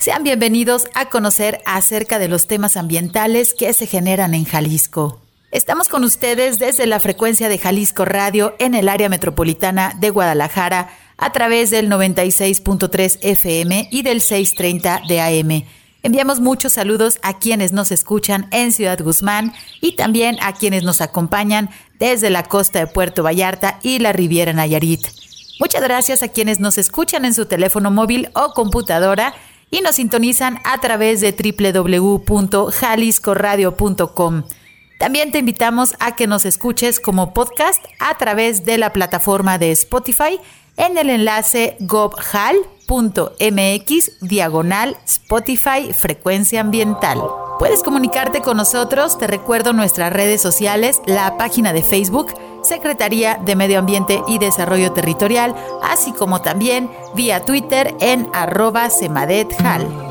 Sean bienvenidos a conocer acerca de los temas ambientales que se generan en Jalisco. Estamos con ustedes desde la frecuencia de Jalisco Radio en el área metropolitana de Guadalajara a través del 96.3 FM y del 630 de AM. Enviamos muchos saludos a quienes nos escuchan en Ciudad Guzmán y también a quienes nos acompañan desde la costa de Puerto Vallarta y la Riviera Nayarit. Muchas gracias a quienes nos escuchan en su teléfono móvil o computadora y nos sintonizan a través de www.jaliscoradio.com. También te invitamos a que nos escuches como podcast a través de la plataforma de Spotify en el enlace gobhal.mx diagonal Spotify Frecuencia Ambiental. Puedes comunicarte con nosotros, te recuerdo nuestras redes sociales, la página de Facebook, Secretaría de Medio Ambiente y Desarrollo Territorial, así como también vía Twitter en arroba semadethal.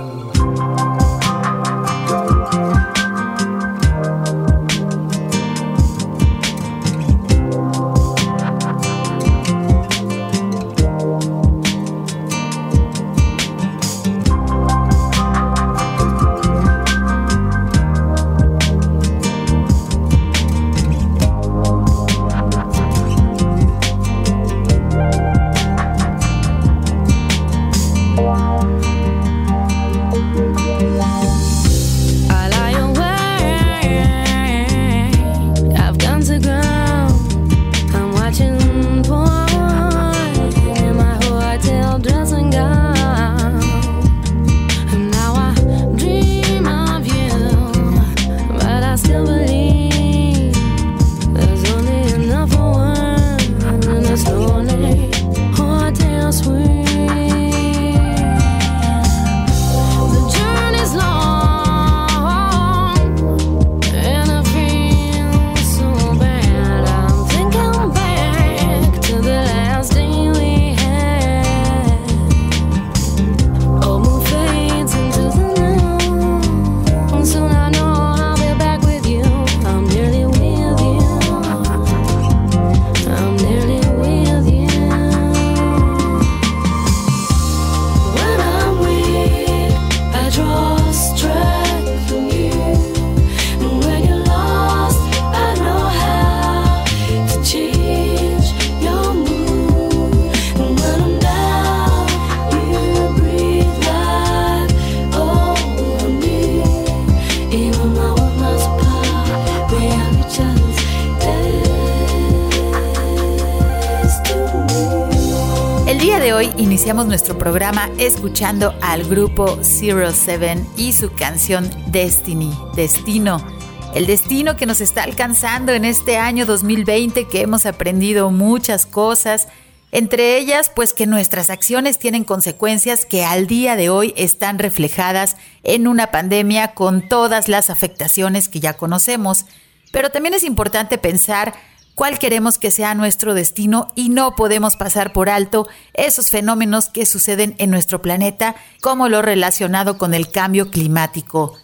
Iniciamos nuestro programa escuchando al grupo Zero Seven y su canción Destiny, Destino. El destino que nos está alcanzando en este año 2020, que hemos aprendido muchas cosas, entre ellas pues que nuestras acciones tienen consecuencias que al día de hoy están reflejadas en una pandemia con todas las afectaciones que ya conocemos. Pero también es importante pensar cuál queremos que sea nuestro destino y no podemos pasar por alto esos fenómenos que suceden en nuestro planeta, como lo relacionado con el cambio climático.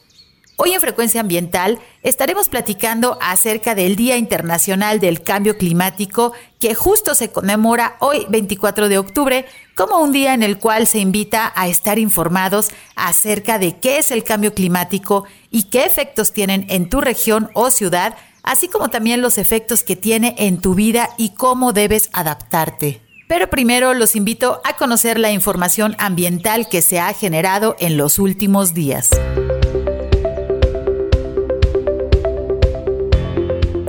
Hoy en Frecuencia Ambiental estaremos platicando acerca del Día Internacional del Cambio Climático que justo se conmemora hoy 24 de octubre como un día en el cual se invita a estar informados acerca de qué es el cambio climático y qué efectos tienen en tu región o ciudad así como también los efectos que tiene en tu vida y cómo debes adaptarte. Pero primero los invito a conocer la información ambiental que se ha generado en los últimos días.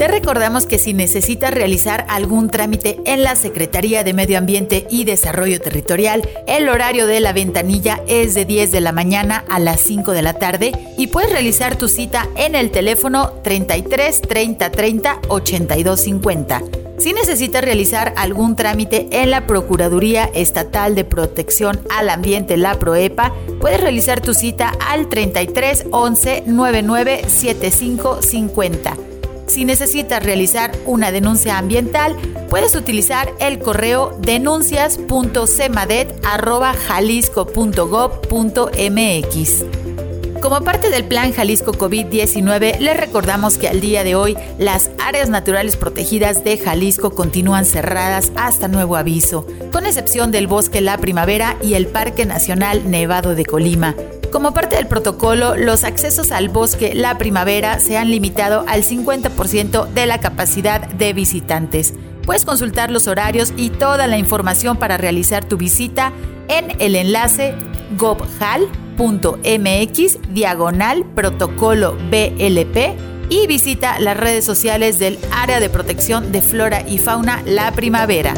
Te recordamos que si necesitas realizar algún trámite en la Secretaría de Medio Ambiente y Desarrollo Territorial, el horario de la ventanilla es de 10 de la mañana a las 5 de la tarde y puedes realizar tu cita en el teléfono 33 30 30 82 50. Si necesitas realizar algún trámite en la Procuraduría Estatal de Protección al Ambiente, la PROEPA, puedes realizar tu cita al 33 11 99 75 50. Si necesitas realizar una denuncia ambiental, puedes utilizar el correo denuncias.cemadet.jalisco.gov.mx. Como parte del plan Jalisco COVID-19, les recordamos que al día de hoy las áreas naturales protegidas de Jalisco continúan cerradas hasta nuevo aviso, con excepción del Bosque La Primavera y el Parque Nacional Nevado de Colima. Como parte del protocolo, los accesos al bosque La Primavera se han limitado al 50% de la capacidad de visitantes. Puedes consultar los horarios y toda la información para realizar tu visita en el enlace gobhal.com mx diagonal protocolo BLP y visita las redes sociales del Área de Protección de Flora y Fauna La Primavera.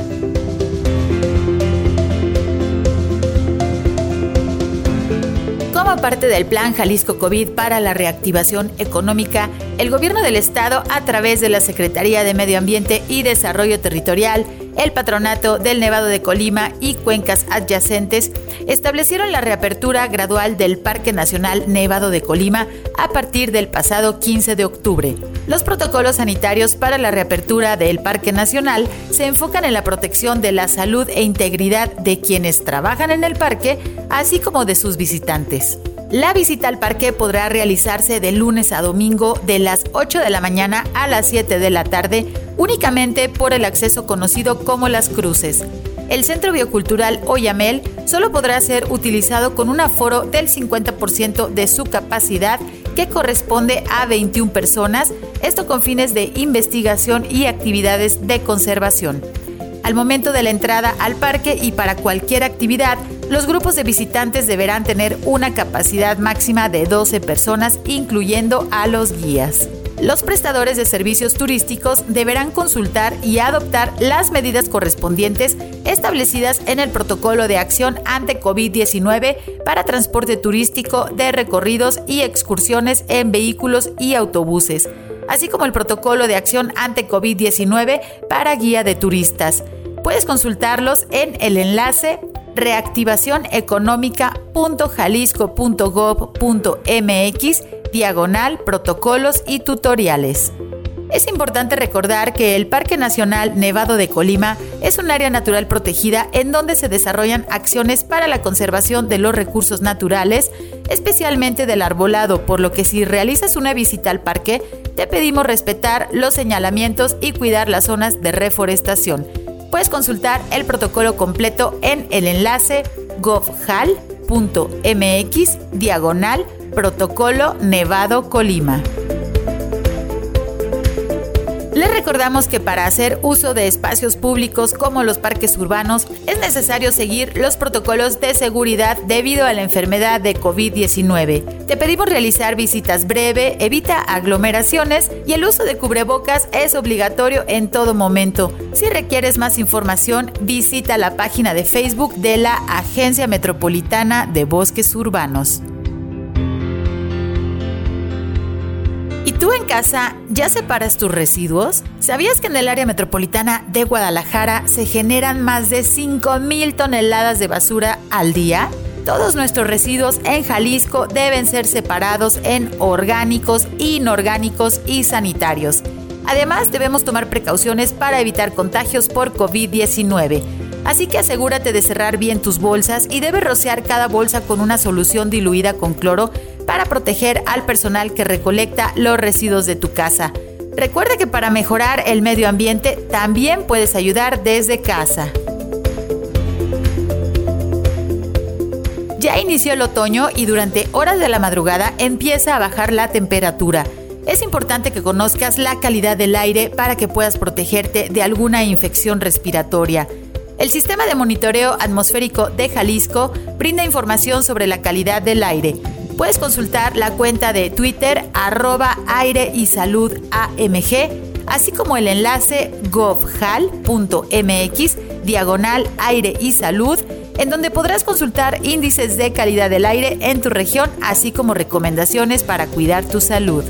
Como parte del Plan Jalisco COVID para la reactivación económica, el Gobierno del Estado, a través de la Secretaría de Medio Ambiente y Desarrollo Territorial, el Patronato del Nevado de Colima y cuencas adyacentes establecieron la reapertura gradual del Parque Nacional Nevado de Colima a partir del pasado 15 de octubre. Los protocolos sanitarios para la reapertura del Parque Nacional se enfocan en la protección de la salud e integridad de quienes trabajan en el parque, así como de sus visitantes. La visita al parque podrá realizarse de lunes a domingo de las 8 de la mañana a las 7 de la tarde únicamente por el acceso conocido como las cruces. El Centro Biocultural Oyamel solo podrá ser utilizado con un aforo del 50% de su capacidad que corresponde a 21 personas, esto con fines de investigación y actividades de conservación. Al momento de la entrada al parque y para cualquier actividad, los grupos de visitantes deberán tener una capacidad máxima de 12 personas, incluyendo a los guías. Los prestadores de servicios turísticos deberán consultar y adoptar las medidas correspondientes establecidas en el protocolo de acción ante COVID-19 para transporte turístico de recorridos y excursiones en vehículos y autobuses, así como el protocolo de acción ante COVID-19 para guía de turistas. Puedes consultarlos en el enlace reactivacioneconómica.jalisco.gov.mx diagonal protocolos y tutoriales. Es importante recordar que el Parque Nacional Nevado de Colima es un área natural protegida en donde se desarrollan acciones para la conservación de los recursos naturales, especialmente del arbolado, por lo que si realizas una visita al parque, te pedimos respetar los señalamientos y cuidar las zonas de reforestación puedes consultar el protocolo completo en el enlace govhal.mx diagonal protocolo Nevado Colima. Recordamos que para hacer uso de espacios públicos como los parques urbanos es necesario seguir los protocolos de seguridad debido a la enfermedad de COVID-19. Te pedimos realizar visitas breve, evita aglomeraciones y el uso de cubrebocas es obligatorio en todo momento. Si requieres más información, visita la página de Facebook de la Agencia Metropolitana de Bosques Urbanos. Tú en casa ya separas tus residuos? ¿Sabías que en el área metropolitana de Guadalajara se generan más de 5.000 toneladas de basura al día? Todos nuestros residuos en Jalisco deben ser separados en orgánicos, inorgánicos y sanitarios. Además, debemos tomar precauciones para evitar contagios por COVID-19. Así que asegúrate de cerrar bien tus bolsas y debes rociar cada bolsa con una solución diluida con cloro para proteger al personal que recolecta los residuos de tu casa. Recuerda que para mejorar el medio ambiente también puedes ayudar desde casa. Ya inició el otoño y durante horas de la madrugada empieza a bajar la temperatura. Es importante que conozcas la calidad del aire para que puedas protegerte de alguna infección respiratoria. El sistema de monitoreo atmosférico de Jalisco brinda información sobre la calidad del aire puedes consultar la cuenta de Twitter arroba aire y salud AMG, así como el enlace govhal.mx diagonal aire y salud, en donde podrás consultar índices de calidad del aire en tu región, así como recomendaciones para cuidar tu salud.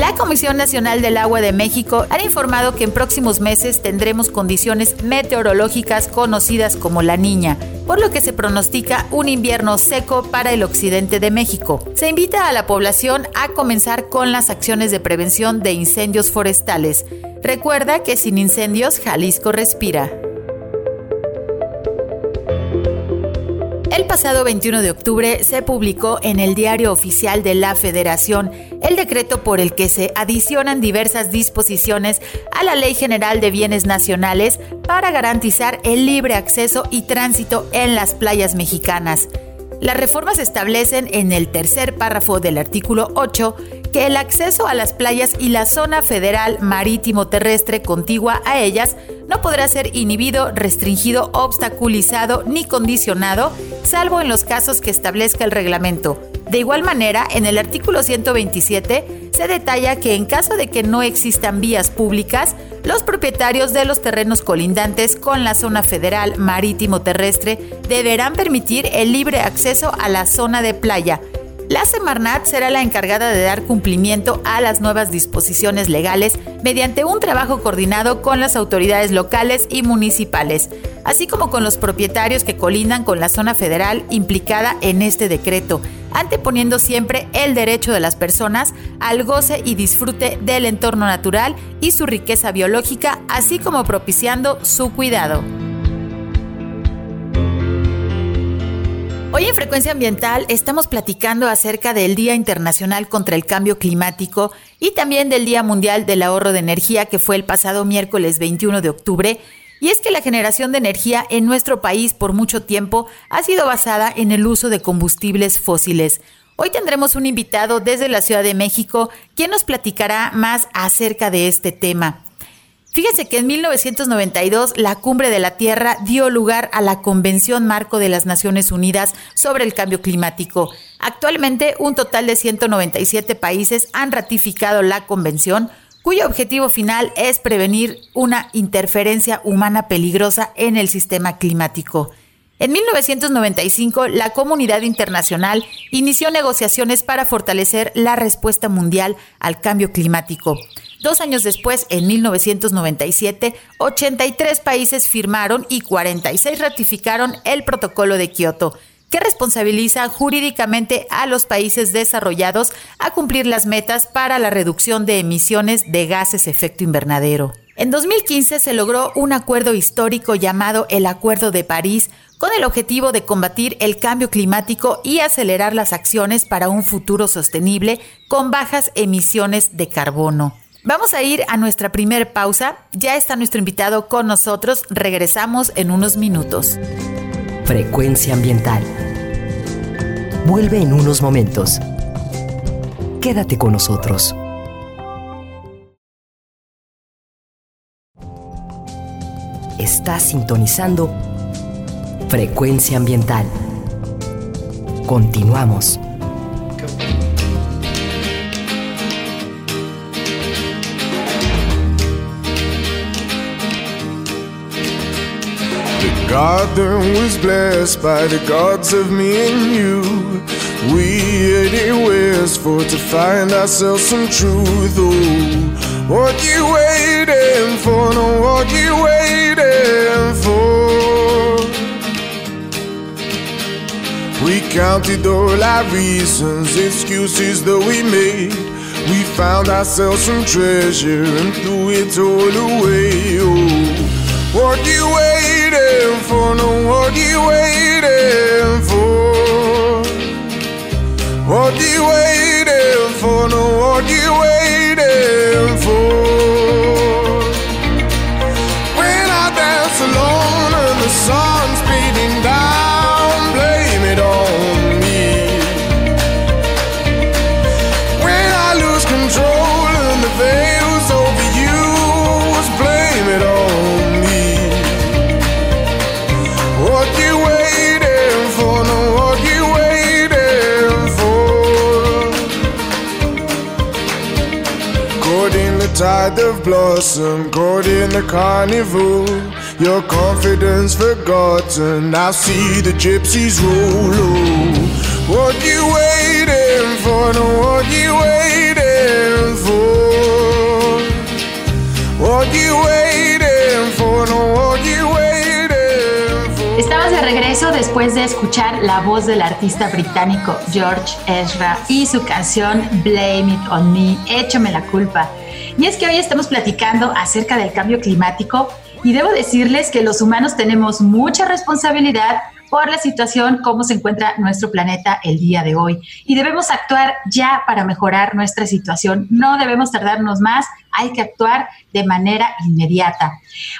La Comisión Nacional del Agua de México ha informado que en próximos meses tendremos condiciones meteorológicas conocidas como la niña, por lo que se pronostica un invierno seco para el occidente de México. Se invita a la población a comenzar con las acciones de prevención de incendios forestales. Recuerda que sin incendios Jalisco respira. Pasado 21 de octubre se publicó en el Diario Oficial de la Federación el decreto por el que se adicionan diversas disposiciones a la Ley General de Bienes Nacionales para garantizar el libre acceso y tránsito en las playas mexicanas. Las reformas establecen en el tercer párrafo del artículo 8 que el acceso a las playas y la zona federal marítimo terrestre contigua a ellas no podrá ser inhibido, restringido, obstaculizado ni condicionado, salvo en los casos que establezca el reglamento. De igual manera, en el artículo 127 se detalla que en caso de que no existan vías públicas, los propietarios de los terrenos colindantes con la zona federal marítimo terrestre deberán permitir el libre acceso a la zona de playa, la Semarnat será la encargada de dar cumplimiento a las nuevas disposiciones legales mediante un trabajo coordinado con las autoridades locales y municipales, así como con los propietarios que colindan con la zona federal implicada en este decreto, anteponiendo siempre el derecho de las personas al goce y disfrute del entorno natural y su riqueza biológica, así como propiciando su cuidado. Hoy en Frecuencia Ambiental estamos platicando acerca del Día Internacional contra el Cambio Climático y también del Día Mundial del Ahorro de Energía que fue el pasado miércoles 21 de octubre. Y es que la generación de energía en nuestro país por mucho tiempo ha sido basada en el uso de combustibles fósiles. Hoy tendremos un invitado desde la Ciudad de México quien nos platicará más acerca de este tema. Fíjense que en 1992 la Cumbre de la Tierra dio lugar a la Convención Marco de las Naciones Unidas sobre el Cambio Climático. Actualmente un total de 197 países han ratificado la convención, cuyo objetivo final es prevenir una interferencia humana peligrosa en el sistema climático. En 1995, la comunidad internacional inició negociaciones para fortalecer la respuesta mundial al cambio climático. Dos años después, en 1997, 83 países firmaron y 46 ratificaron el Protocolo de Kioto, que responsabiliza jurídicamente a los países desarrollados a cumplir las metas para la reducción de emisiones de gases efecto invernadero. En 2015 se logró un acuerdo histórico llamado el Acuerdo de París con el objetivo de combatir el cambio climático y acelerar las acciones para un futuro sostenible con bajas emisiones de carbono. Vamos a ir a nuestra primer pausa. Ya está nuestro invitado con nosotros. Regresamos en unos minutos. Frecuencia ambiental. Vuelve en unos momentos. Quédate con nosotros. Estás sintonizando Frecuencia ambiental. Continuamos. Garden was blessed by the gods of me and you. We headed west for to find ourselves some truth. Oh, what you waiting for? No, what you waiting for? We counted all our reasons, excuses that we made. We found ourselves some treasure and threw it all away. Oh. What you waiting for? No, what you waiting for? What you waiting for? No, what you waiting for? like the blossom caught in the carnival. Your confidence forgotten. I see the gypsies roll. Oh, what you waiting for? No, what you waiting for? What you waiting for? No, what you waiting for? Estamos de regreso después de escuchar la voz del artista británico George Ezra y su canción Blame It On Me, Échame la culpa. Y es que hoy estamos platicando acerca del cambio climático y debo decirles que los humanos tenemos mucha responsabilidad por la situación, cómo se encuentra nuestro planeta el día de hoy. Y debemos actuar ya para mejorar nuestra situación. No debemos tardarnos más, hay que actuar de manera inmediata.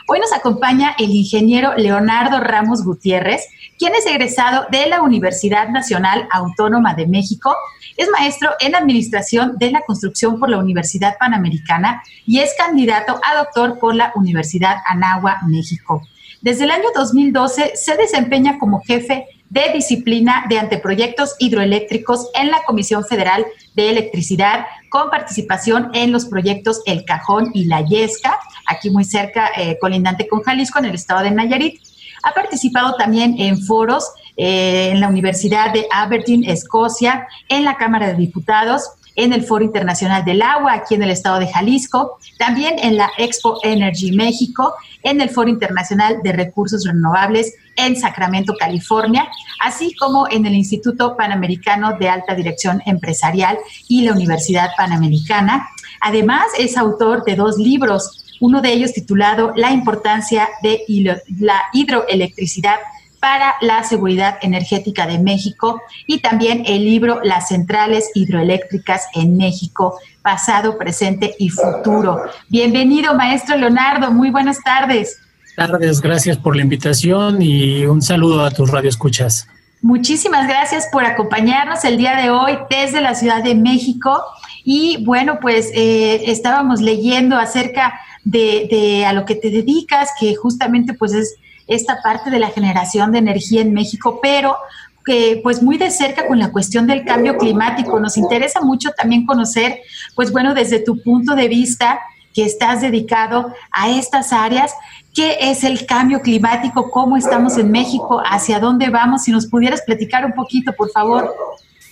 Hoy nos acompaña el ingeniero Leonardo Ramos Gutiérrez, quien es egresado de la Universidad Nacional Autónoma de México. Es maestro en Administración de la Construcción por la Universidad Panamericana y es candidato a doctor por la Universidad Anagua, México. Desde el año 2012 se desempeña como jefe de disciplina de anteproyectos hidroeléctricos en la Comisión Federal de Electricidad, con participación en los proyectos El Cajón y La Yesca, aquí muy cerca, eh, colindante con Jalisco, en el estado de Nayarit. Ha participado también en foros eh, en la Universidad de Aberdeen, Escocia, en la Cámara de Diputados, en el Foro Internacional del Agua, aquí en el estado de Jalisco, también en la Expo Energy México, en el Foro Internacional de Recursos Renovables en Sacramento, California, así como en el Instituto Panamericano de Alta Dirección Empresarial y la Universidad Panamericana. Además, es autor de dos libros, uno de ellos titulado La importancia de la hidroelectricidad para la seguridad energética de México y también el libro Las centrales hidroeléctricas en México, pasado, presente y futuro. Bienvenido, maestro Leonardo, muy buenas tardes. Tardes, gracias por la invitación y un saludo a tus radioescuchas. Muchísimas gracias por acompañarnos el día de hoy desde la Ciudad de México. Y bueno, pues eh, estábamos leyendo acerca de, de, a lo que te dedicas, que justamente pues es esta parte de la generación de energía en México, pero que pues muy de cerca con la cuestión del cambio climático. Nos interesa mucho también conocer, pues bueno, desde tu punto de vista que estás dedicado a estas áreas, ¿qué es el cambio climático? ¿Cómo estamos en México? ¿Hacia dónde vamos? Si nos pudieras platicar un poquito, por favor.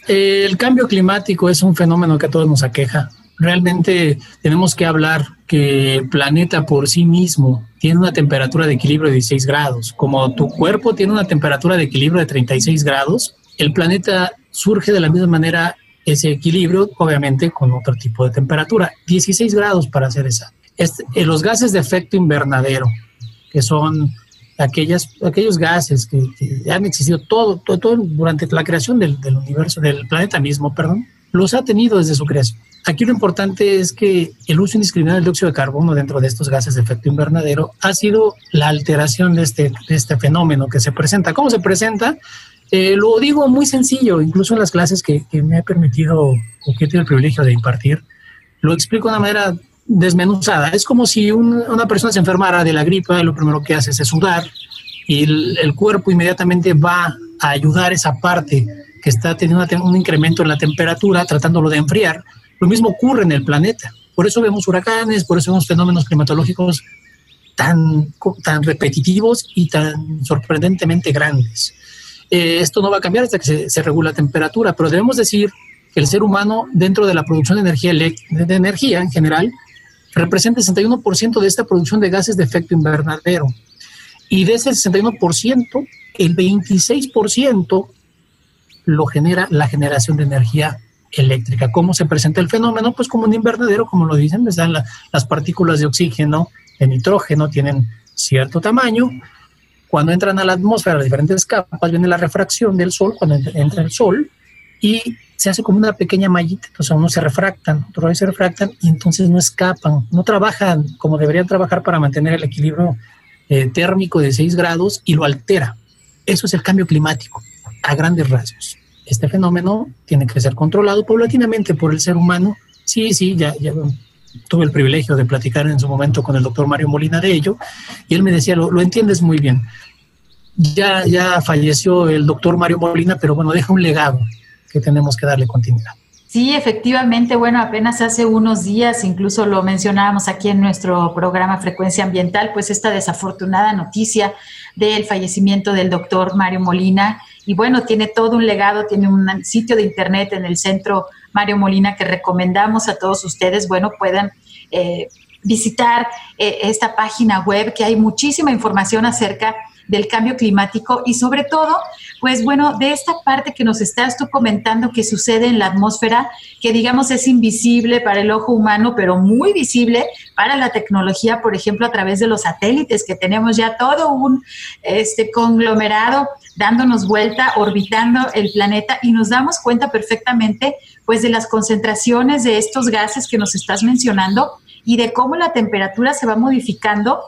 El cambio climático es un fenómeno que a todos nos aqueja. Realmente tenemos que hablar que el planeta por sí mismo tiene una temperatura de equilibrio de 16 grados. Como tu cuerpo tiene una temperatura de equilibrio de 36 grados, el planeta surge de la misma manera ese equilibrio, obviamente con otro tipo de temperatura. 16 grados para hacer esa. Este, los gases de efecto invernadero, que son aquellas, aquellos gases que, han existido todo, todo, durante la creación del, del universo, del planeta mismo, perdón, los ha tenido desde su creación. Aquí lo importante es que el uso indiscriminado del dióxido de carbono dentro de estos gases de efecto invernadero ha sido la alteración de este, este fenómeno que se presenta. ¿Cómo se presenta? Eh, lo digo muy sencillo, incluso en las clases que, me ha permitido o que he tenido el privilegio de impartir, lo explico de una manera desmenuzada. Es como si una persona se enfermara de la gripa, lo primero que hace es sudar y el cuerpo inmediatamente va a ayudar esa parte que está teniendo un incremento en la temperatura, tratándolo de enfriar lo mismo ocurre en el planeta. Por eso vemos huracanes, por eso vemos fenómenos climatológicos tan, tan repetitivos y tan sorprendentemente grandes. Eh, esto no va a cambiar hasta que se, se regula la temperatura, pero debemos decir que el ser humano, dentro de la producción de energía, de energía en general, representa el 61% de esta producción de gases de efecto invernadero. Y de ese 61%, el 26% lo genera la generación de energía eléctrica. ¿Cómo se presenta el fenómeno? Pues como un invernadero, como lo dicen, están las partículas de oxígeno, de nitrógeno, tienen cierto tamaño. Cuando entran a la atmósfera, las diferentes capas, viene la refracción del sol, cuando entra el sol, y se hace como una pequeña mallita, entonces unos se refractan, otros se refractan y entonces no escapan, no trabajan como deberían trabajar para mantener el equilibrio eh, térmico de 6 grados y lo altera. Eso es el cambio climático, a grandes rasgos este fenómeno tiene que ser controlado paulatinamente por el ser humano. Sí, sí, ya, ya tuve el privilegio de platicar en su momento con el doctor Mario Molina de ello, y él me decía, lo, lo entiendes muy bien. Ya, ya falleció el doctor Mario Molina, pero bueno, deja un legado que tenemos que darle continuidad. Sí, efectivamente, bueno, apenas hace unos días, incluso lo mencionábamos aquí en nuestro programa Frecuencia Ambiental, pues esta desafortunada noticia del fallecimiento del doctor Mario Molina. Y bueno, tiene todo un legado, tiene un sitio de internet en el centro Mario Molina que recomendamos a todos ustedes, bueno, puedan eh, visitar eh, esta página web que hay muchísima información acerca del cambio climático y sobre todo, pues bueno, de esta parte que nos estás tú comentando que sucede en la atmósfera, que digamos es invisible para el ojo humano, pero muy visible para la tecnología, por ejemplo, a través de los satélites, que tenemos ya todo un este, conglomerado dándonos vuelta, orbitando el planeta y nos damos cuenta perfectamente pues de las concentraciones de estos gases que nos estás mencionando y de cómo la temperatura se va modificando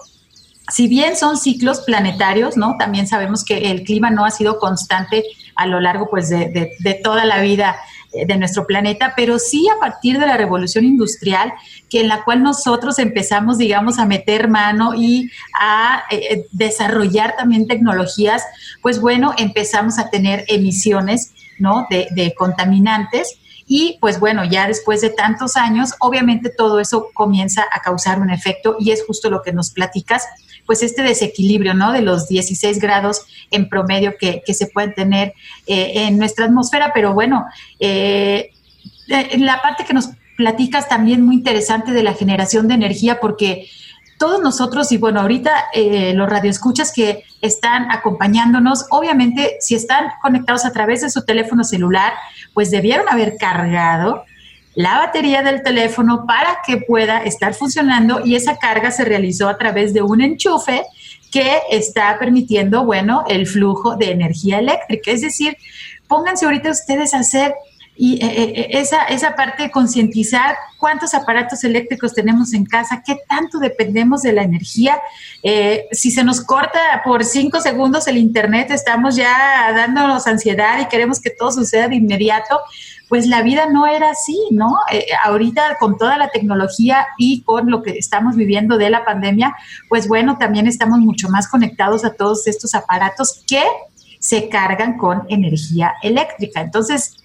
si bien son ciclos planetarios, ¿no? También sabemos que el clima no ha sido constante a lo largo pues, de, toda la vida eh, de nuestro planeta, pero sí a partir de la revolución industrial, que en la cual nosotros empezamos, digamos, a meter mano y a eh, eh, desarrollar también tecnologías, pues bueno, empezamos a tener emisiones, ¿no? De, de contaminantes. Y pues bueno, ya después de tantos años, obviamente todo eso comienza a causar un efecto y es justo lo que nos platicas pues este desequilibrio, ¿no? De los 16 grados en promedio que, se pueden tener eh, en nuestra atmósfera, pero bueno, eh, eh, la parte que nos platicas también muy interesante de la generación de energía, porque todos nosotros, y bueno, ahorita los radioescuchas que están acompañándonos, obviamente, si están conectados a través de su teléfono celular, pues debieron haber cargado la batería del teléfono para que pueda estar funcionando y esa carga se realizó a través de un enchufe que está permitiendo, bueno, el flujo de energía eléctrica. Es decir, pónganse ahorita ustedes a hacer y eh, eh, eh, esa, esa parte de concientizar cuántos aparatos eléctricos tenemos en casa, qué tanto dependemos de la energía. si se nos corta por cinco segundos el Internet, estamos ya dándonos ansiedad y queremos que todo suceda de inmediato pues la vida no era así, ¿no? Eh, ahorita con toda la tecnología y con lo que estamos viviendo de la pandemia, pues bueno, también estamos mucho más conectados a todos estos aparatos que se cargan con energía eléctrica. Entonces,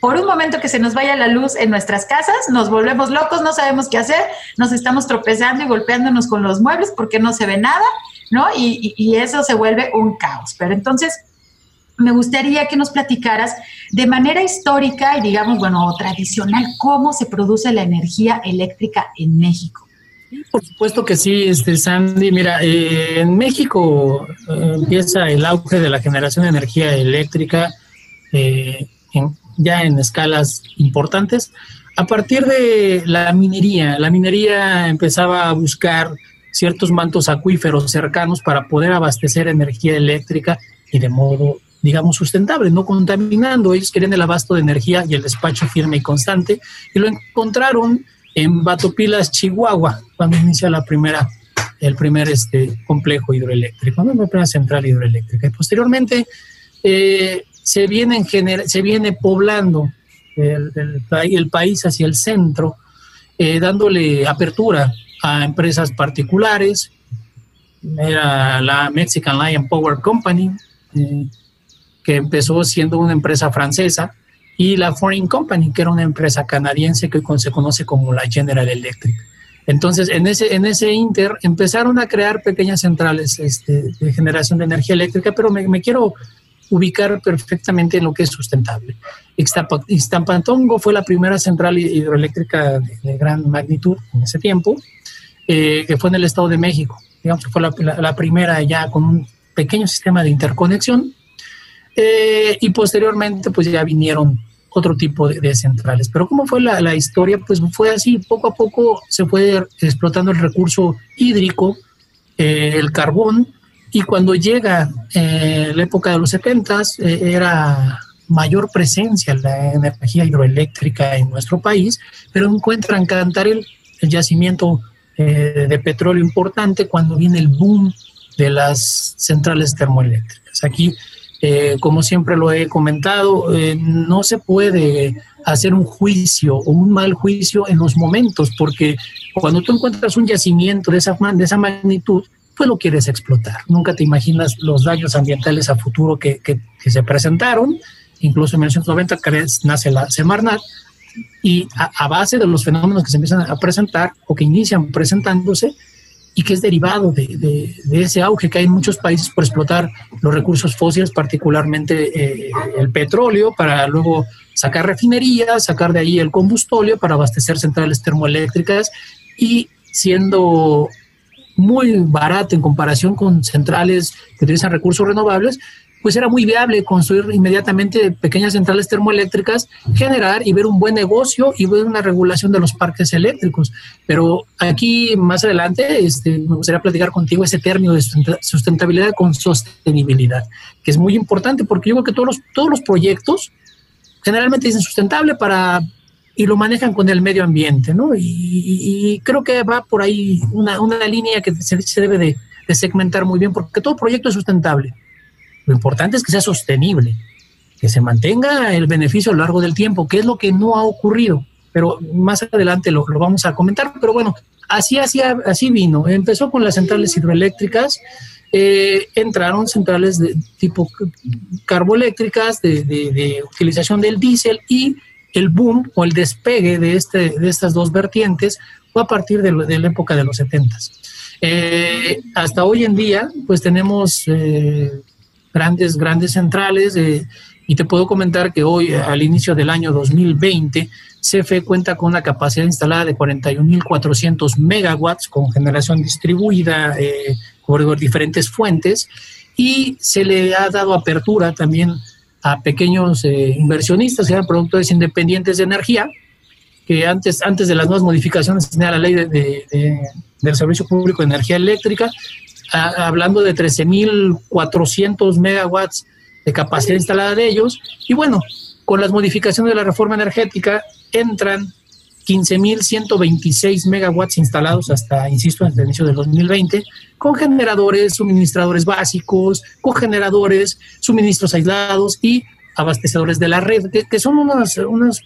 por un momento que se nos vaya la luz en nuestras casas, nos volvemos locos, no sabemos qué hacer, nos estamos tropezando y golpeándonos con los muebles porque no se ve nada, ¿no? Y, y eso se vuelve un caos. Pero entonces, me gustaría que nos platicaras de manera histórica y digamos, bueno, tradicional, cómo se produce la energía eléctrica en México. Por supuesto que sí, este Sandy. Mira, eh, en México eh, empieza el auge de la generación de energía eléctrica eh, ya en escalas importantes. A partir de la minería, la minería empezaba a buscar ciertos mantos acuíferos cercanos para poder abastecer energía eléctrica y de modo digamos, sustentable, no contaminando. Ellos querían el abasto de energía y el despacho firme y constante, y lo encontraron en Batopilas, Chihuahua, cuando inicia la primera, el primer este, complejo hidroeléctrico, la primera central hidroeléctrica. Y posteriormente eh, se, viene se viene poblando el, el, país hacia el centro, eh, dándole apertura a empresas particulares. Era la Mexican Lion Power Company, eh, que empezó siendo una empresa francesa, y la Foreign Company, que era una empresa canadiense que hoy se conoce como la General Electric. Entonces, en ese, en ese inter empezaron a crear pequeñas centrales este, de generación de energía eléctrica, pero me, quiero ubicar perfectamente en lo que es sustentable. Ixtampantongo fue la primera central hidroeléctrica de, gran magnitud en ese tiempo, eh, que fue en el Estado de México. Digamos que fue la, la primera ya con un pequeño sistema de interconexión eh, y posteriormente pues ya vinieron otro tipo de, centrales. Pero ¿cómo fue la, historia? Pues fue así, poco a poco se fue explotando el recurso hídrico, eh, el carbón, y cuando llega eh, la época de los 70 era mayor presencia la energía hidroeléctrica en nuestro país, pero encuentran Cantarel el yacimiento de petróleo importante cuando viene el boom de las centrales termoeléctricas. Aquí eh, como siempre lo he comentado, eh, no se puede hacer un juicio o un mal juicio en los momentos, porque cuando tú encuentras un yacimiento de esa, de esa magnitud, pues lo quieres explotar. Nunca te imaginas los daños ambientales a futuro que, que, se presentaron. Incluso en 1990 nace la Semarnat y a, a, base de los fenómenos que se empiezan a presentar o que inician presentándose, y que es derivado de, ese auge que hay en muchos países por explotar los recursos fósiles, particularmente eh, el petróleo, para luego sacar refinerías, sacar de ahí el combustóleo para abastecer centrales termoeléctricas y siendo muy barata en comparación con centrales que utilizan recursos renovables, pues era muy viable construir inmediatamente pequeñas centrales termoeléctricas, generar y ver un buen negocio y ver una regulación de los parques eléctricos. Pero aquí más adelante este, me gustaría platicar contigo ese término de sustentabilidad con sostenibilidad, que es muy importante porque yo creo que todos los, todos los proyectos generalmente dicen sustentable para y lo manejan con el medio ambiente, ¿no? Y, creo que va por ahí una, una línea que se, debe de, de segmentar muy bien porque todo proyecto es sustentable lo importante es que sea sostenible, que se mantenga el beneficio a lo largo del tiempo, que es lo que no ha ocurrido. Pero más adelante lo, vamos a comentar. Pero bueno, así, así, así vino. Empezó con las centrales hidroeléctricas, eh, entraron centrales de tipo carboeléctricas, de, de, utilización del diésel y el boom o el despegue de, este, de estas dos vertientes fue a partir de, la época de los 70. Eh, hasta hoy en día, pues tenemos eh, grandes, grandes centrales. Eh, y te puedo comentar que hoy, al inicio del año 2020, CFE cuenta con una capacidad instalada de 41.400 megawatts con generación distribuida eh, por diferentes fuentes y se le ha dado apertura también a pequeños eh, inversionistas, sean productores independientes de energía, que antes, antes de las nuevas modificaciones tenía la ley del Servicio Público de Energía Eléctrica, hablando de 13.400 megawatts de capacidad instalada de ellos. Y bueno, con las modificaciones de la reforma energética entran 15.126 megawatts instalados hasta, insisto, hasta el inicio del 2020, con generadores, suministradores básicos, cogeneradores, suministros aislados y abastecedores de la red, que, son unas, unas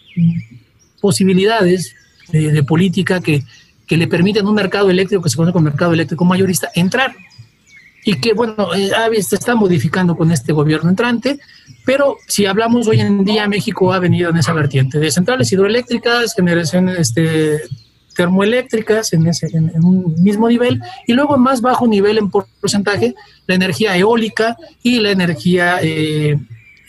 posibilidades de, política que, que, le permiten a un mercado eléctrico que se conoce como mercado eléctrico mayorista entrar y que, bueno, eh, se está modificando con este gobierno entrante, pero si hablamos hoy en día, México ha venido en esa vertiente de centrales hidroeléctricas, generaciones este, termoeléctricas en, ese, en, un mismo nivel y luego en más bajo nivel en porcentaje la energía eólica y la energía, eh,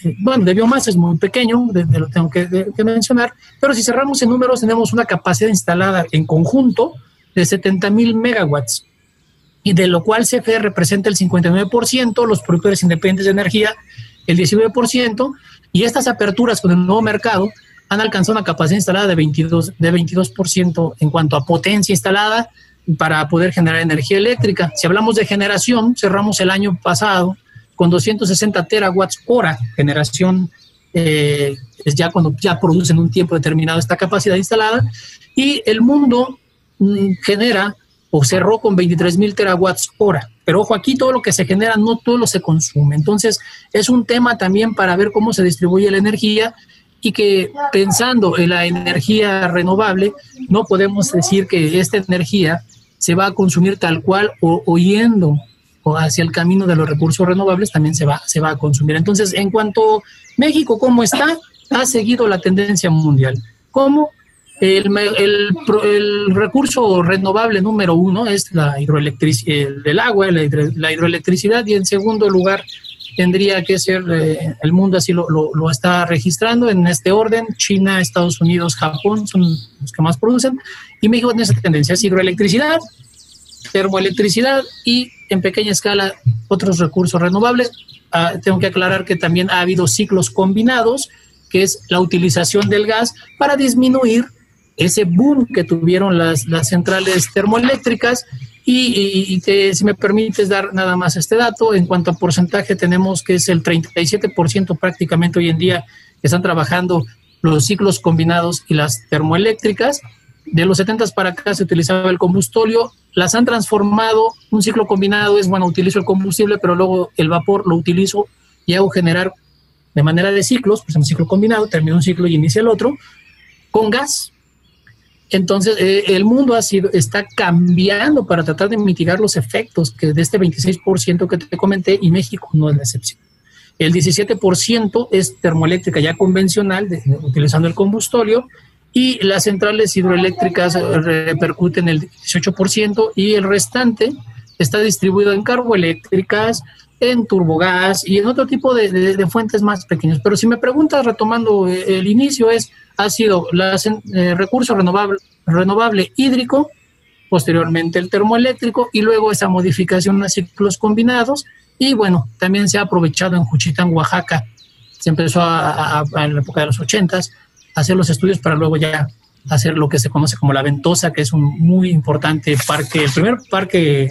eh, bueno, de biomasa es muy pequeño, de, lo tengo que, que, mencionar, pero si cerramos en números tenemos una capacidad instalada en conjunto de 70 mil megawatts y de lo cual CFE representa el 59%, los productores independientes de energía el 19%, y estas aperturas con el nuevo mercado han alcanzado una capacidad instalada de 22%, de 22% en cuanto a potencia instalada para poder generar energía eléctrica. Si hablamos de generación, cerramos el año pasado con 260 terawatts hora generación, eh, es ya cuando ya producen un tiempo determinado esta capacidad instalada, y el mundo mm, genera o cerró con 23 mil terawatts hora. Pero ojo, aquí todo lo que se genera no todo lo se consume. Entonces, es un tema también para ver cómo se distribuye la energía y que pensando en la energía renovable, no podemos decir que esta energía se va a consumir tal cual o, yendo hacia el camino de los recursos renovables también se va, se va a consumir. Entonces, en cuanto a México, ¿cómo está? Ha seguido la tendencia mundial. ¿Cómo? El, el, el, recurso renovable número uno es la hidroelectricidad, el, agua, la, hidroelectricidad, y en segundo lugar tendría que ser, eh, el mundo así lo, lo, está registrando en este orden, China, Estados Unidos, Japón son los que más producen, y México tiene esa tendencia, es hidroelectricidad, termoelectricidad y en pequeña escala otros recursos renovables. Ah, tengo que aclarar que también ha habido ciclos combinados, que es la utilización del gas para disminuir ese boom que tuvieron las, las centrales termoeléctricas y, si me permites dar nada más este dato, en cuanto a porcentaje tenemos que es el 37% prácticamente hoy en día que están trabajando los ciclos combinados y las termoeléctricas. De los 70 para acá se utilizaba el combustóleo, las han transformado, un ciclo combinado es, bueno, utilizo el combustible, pero luego el vapor lo utilizo y hago generar de manera de ciclos, pues un ciclo combinado, termino un ciclo y inicia el otro, con gas, entonces, eh, el mundo ha sido, está cambiando para tratar de mitigar los efectos que de este 26% que te comenté y México no es la excepción. El 17% es termoeléctrica ya convencional, utilizando el combustóleo, y las centrales hidroeléctricas repercuten el 18% y el restante está distribuido en carboeléctricas, en turbogás y en otro tipo de, de fuentes más pequeñas. Pero si me preguntas, retomando eh, el inicio, es ha sido el eh, recurso renovable, renovable hídrico, posteriormente el termoeléctrico y luego esa modificación a ciclos combinados. Y bueno, también se ha aprovechado en Juchitán, Oaxaca. Se empezó a, en la época de los 80 a hacer los estudios para luego ya hacer lo que se conoce como la Ventosa, que es un muy importante parque, el primer parque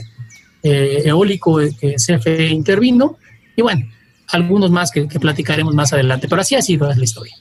eh, eólico que CFE intervino. Y bueno, algunos más que platicaremos más adelante, pero así ha sido la historia.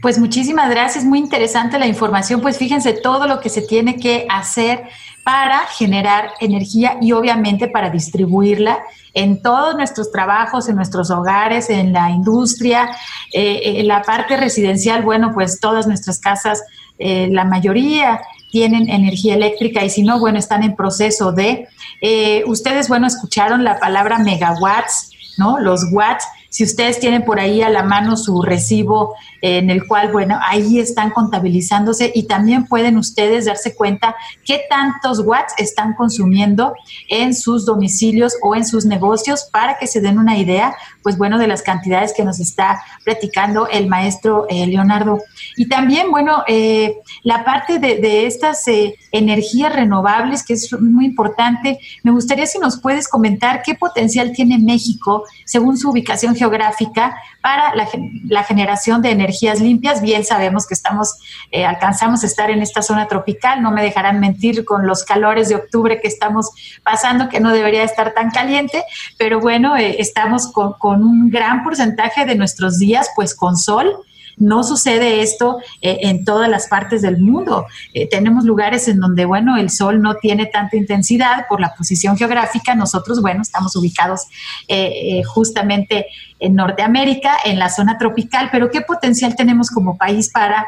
Pues muchísimas gracias, muy interesante la información. Pues fíjense todo lo que se tiene que hacer para generar energía y obviamente para distribuirla en todos nuestros trabajos, en nuestros hogares, en la industria, eh, en la parte residencial, bueno, pues todas nuestras casas, eh, la mayoría tienen energía eléctrica y si no, bueno, están en proceso de, eh, ustedes, bueno, escucharon la palabra megawatts, ¿no? Los watts si ustedes tienen por ahí a la mano su recibo en el cual, bueno, ahí están contabilizándose y también pueden ustedes darse cuenta qué tantos watts están consumiendo en sus domicilios o en sus negocios para que se den una idea, pues bueno, de las cantidades que nos está platicando el maestro eh, Leonardo. Y también, bueno, eh, la parte de, estas eh, energías renovables, que es muy importante, me gustaría si nos puedes comentar qué potencial tiene México según su ubicación geográfica para la, generación de energías limpias. Bien sabemos que estamos, alcanzamos a estar en esta zona tropical, no me dejarán mentir con los calores de octubre que estamos pasando, que no debería estar tan caliente, pero bueno, estamos con un gran porcentaje de nuestros días pues con sol no sucede esto eh, en todas las partes del mundo. Eh, tenemos lugares en donde, bueno, el sol no tiene tanta intensidad por la posición geográfica. Nosotros, bueno, estamos ubicados eh, justamente en Norteamérica, en la zona tropical, pero ¿qué potencial tenemos como país para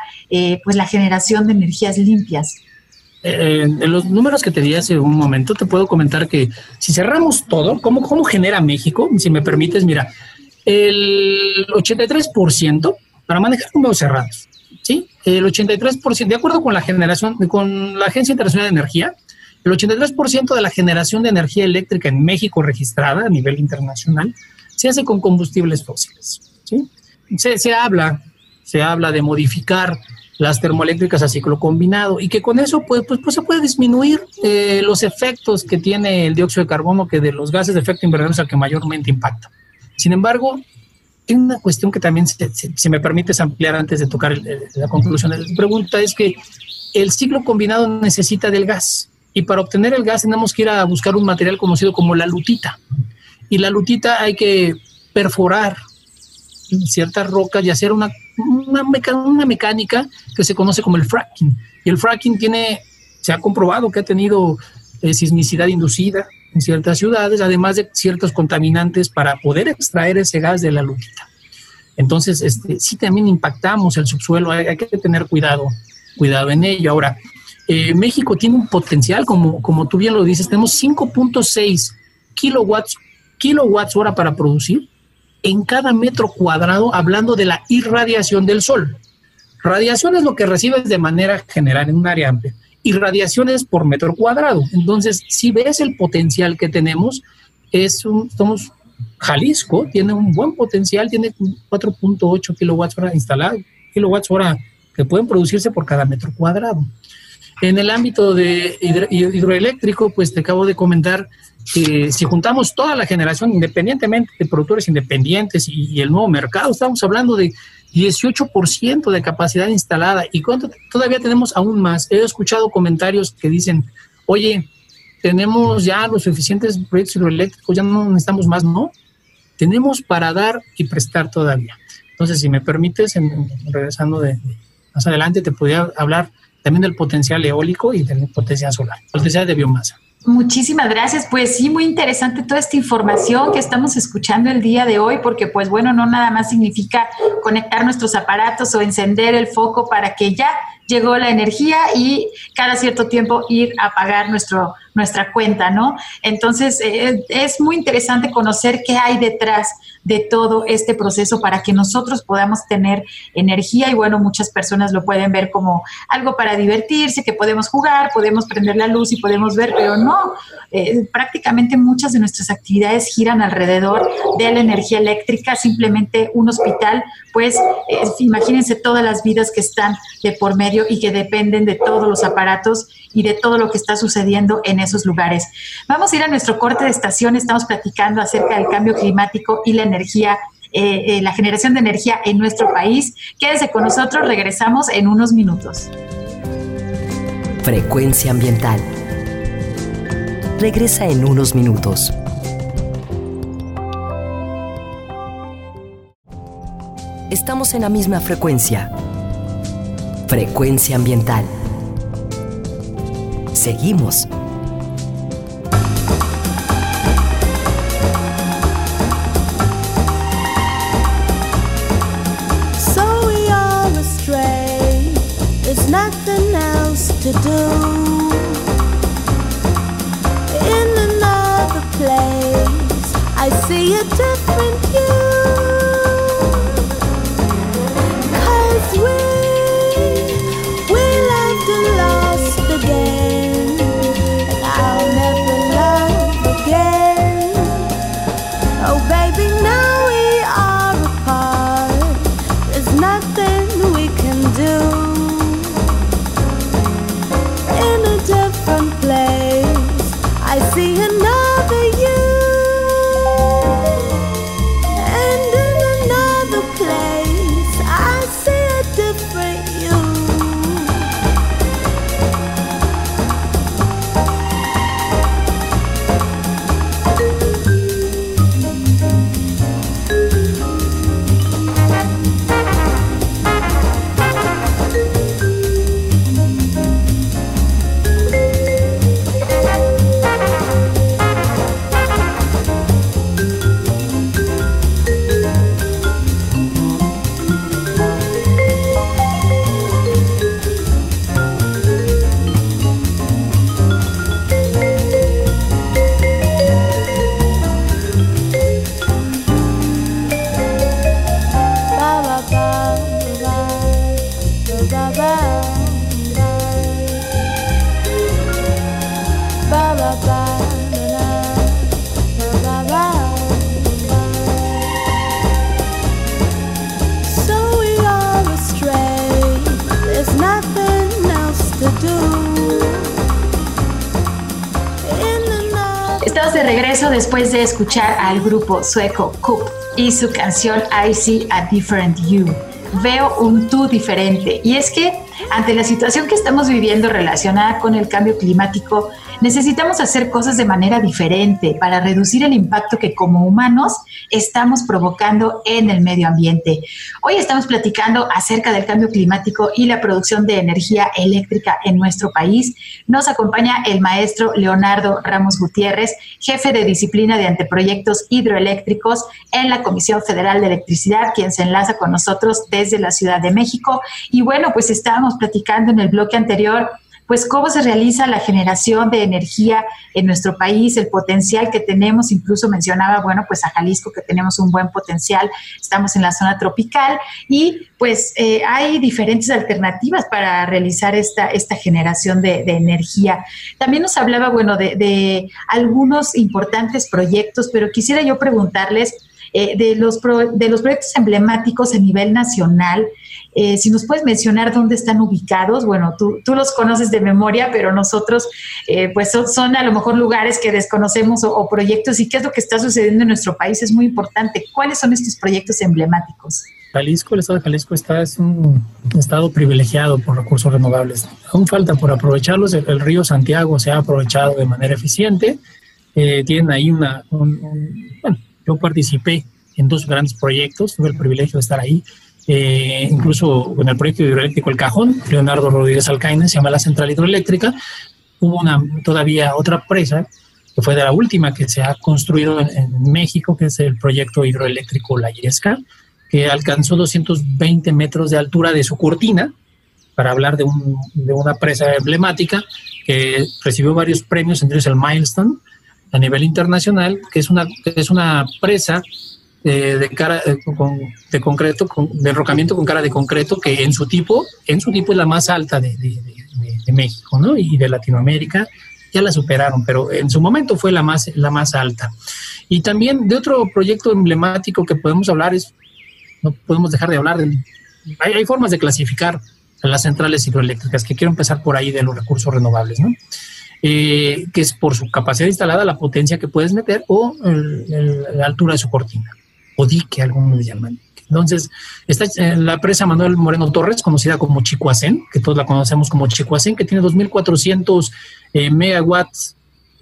pues la generación de energías limpias? En los números que te di hace un momento, te puedo comentar que si cerramos todo, ¿cómo, cómo genera México? Si me permites, mira, el 83% para manejar números cerrados. ¿sí? El 83%, de acuerdo con la generación, con la Agencia Internacional de Energía, el 83% de la generación de energía eléctrica en México registrada a nivel internacional se hace con combustibles fósiles. ¿sí? Se, se habla, se habla de modificar las termoeléctricas a ciclo combinado y que con eso pues, pues, pues se puede disminuir eh, los efectos que tiene el dióxido de carbono que de los gases de efecto invernadero es el que mayormente impacta. Sin embargo, hay una cuestión que también, si, me permites ampliar antes de tocar la conclusión de la pregunta, es que el ciclo combinado necesita del gas y para obtener el gas tenemos que ir a buscar un material conocido como la lutita. Y la lutita hay que perforar ciertas rocas y hacer una, una, mecánica que se conoce como el fracking. Y el fracking tiene, se ha comprobado que ha tenido eh, sismicidad inducida, en ciertas ciudades, además de ciertos contaminantes para poder extraer ese gas de la lutita. Entonces, este, sí también impactamos el subsuelo, hay, que tener cuidado, cuidado en ello. Ahora, eh, México tiene un potencial, como, como tú bien lo dices, tenemos 5.6 kilowatts, kilowatts hora para producir en cada metro cuadrado, hablando de la irradiación del sol. Radiación es lo que recibes de manera general en un área amplia y radiaciones por metro cuadrado. Entonces, si ves el potencial que tenemos, es un, somos Jalisco tiene un buen potencial, tiene 4.8 kilowatts hora instalado, kilowatts hora que pueden producirse por cada metro cuadrado. En el ámbito de hidroeléctrico, pues te acabo de comentar que si juntamos toda la generación, independientemente de productores independientes y el nuevo mercado, estamos hablando de 18% de capacidad instalada. ¿Y cuánto todavía tenemos aún más? He escuchado comentarios que dicen, oye, tenemos ya los suficientes proyectos hidroeléctricos, ya no necesitamos más, ¿no? Tenemos para dar y prestar todavía. Entonces, si me permites, regresando de, más adelante, te podría hablar también del potencial eólico y del potencial solar, potencial de biomasa. Muchísimas gracias. Pues sí, muy interesante toda esta información que estamos escuchando el día de hoy, porque pues bueno, no nada más significa conectar nuestros aparatos o encender el foco para que ya llegó la energía y cada cierto tiempo ir a apagar nuestro nuestra cuenta, ¿no? Entonces, eh, es muy interesante conocer qué hay detrás de todo este proceso para que nosotros podamos tener energía y bueno, muchas personas lo pueden ver como algo para divertirse, que podemos jugar, podemos prender la luz y podemos ver, pero no, eh, prácticamente muchas de nuestras actividades giran alrededor de la energía eléctrica, simplemente un hospital, pues eh, imagínense todas las vidas que están de por medio y que dependen de todos los aparatos y de todo lo que está sucediendo en esos lugares. Vamos a ir a nuestro corte de estación, estamos platicando acerca del cambio climático y la energía eh, la generación de energía en nuestro país. Quédense con nosotros, regresamos en unos minutos. Frecuencia ambiental. Regresa en unos minutos. Estamos en la misma frecuencia. Frecuencia ambiental. Seguimos to do. In another place, I see a different you. Después de escuchar al grupo sueco Coop y su canción I See a Different You. Veo un tú diferente. Y es que ante la situación que estamos viviendo relacionada con el cambio climático, necesitamos hacer cosas de manera diferente para reducir el impacto que como humanos estamos provocando en el medio ambiente. Hoy estamos platicando acerca del cambio climático y la producción de energía eléctrica en nuestro país. Nos acompaña el maestro Leonardo Ramos Gutiérrez, jefe de disciplina de anteproyectos hidroeléctricos en la Comisión Federal de Electricidad, quien se enlaza con nosotros desde la Ciudad de México. Y bueno, pues platicando en el bloque anterior pues cómo se realiza la generación de energía en nuestro país, el potencial que tenemos, incluso mencionaba, bueno, pues a Jalisco que tenemos un buen potencial, estamos en la zona tropical y pues eh, hay diferentes alternativas para realizar esta, esta generación de, energía. También nos hablaba, bueno, de, algunos importantes proyectos, pero quisiera yo preguntarles eh, de, los de los proyectos emblemáticos a nivel nacional, eh, si nos puedes mencionar dónde están ubicados, bueno, tú, tú los conoces de memoria, pero nosotros, eh, pues son, a lo mejor lugares que desconocemos o, proyectos y qué es lo que está sucediendo en nuestro país es muy importante. ¿Cuáles son estos proyectos emblemáticos? Jalisco, el estado de Jalisco está es un estado privilegiado por recursos renovables. Aún falta por aprovecharlos. El, río Santiago se ha aprovechado de manera eficiente. Eh, tienen ahí una, bueno, yo participé en dos grandes proyectos, tuve el privilegio de estar ahí eh, incluso en el proyecto hidroeléctrico El Cajón, Leonardo Rodríguez Alcaine, se llama la central hidroeléctrica, hubo una, todavía otra presa, que fue de la última que se ha construido en, México, que es el proyecto hidroeléctrico La Yesca, que alcanzó 220 metros de altura de su cortina, para hablar de, un, de una presa emblemática, que recibió varios premios, entre ellos el Milestone, a nivel internacional, que es una, es una presa eh, de cara eh, de concreto, con- de enrocamiento con cara de concreto, que en su tipo, en su tipo es la más alta de, de- de- de- México, ¿no? Y de Latinoamérica. Ya la superaron, pero en su momento fue la más, la más alta. Y también de otro proyecto emblemático que podemos hablar es, no podemos dejar de hablar hay, hay formas de clasificar las centrales hidroeléctricas, que quiero empezar por ahí de los recursos renovables, ¿no? Eh, que es por su capacidad instalada, la potencia que puedes meter o la altura de su cortina, o dique, algunos le llaman. Entonces, está en la presa Manuel Moreno Torres, conocida como Chicoacén, que todos la conocemos como Chicoacén, que tiene 2.400 eh, megawatts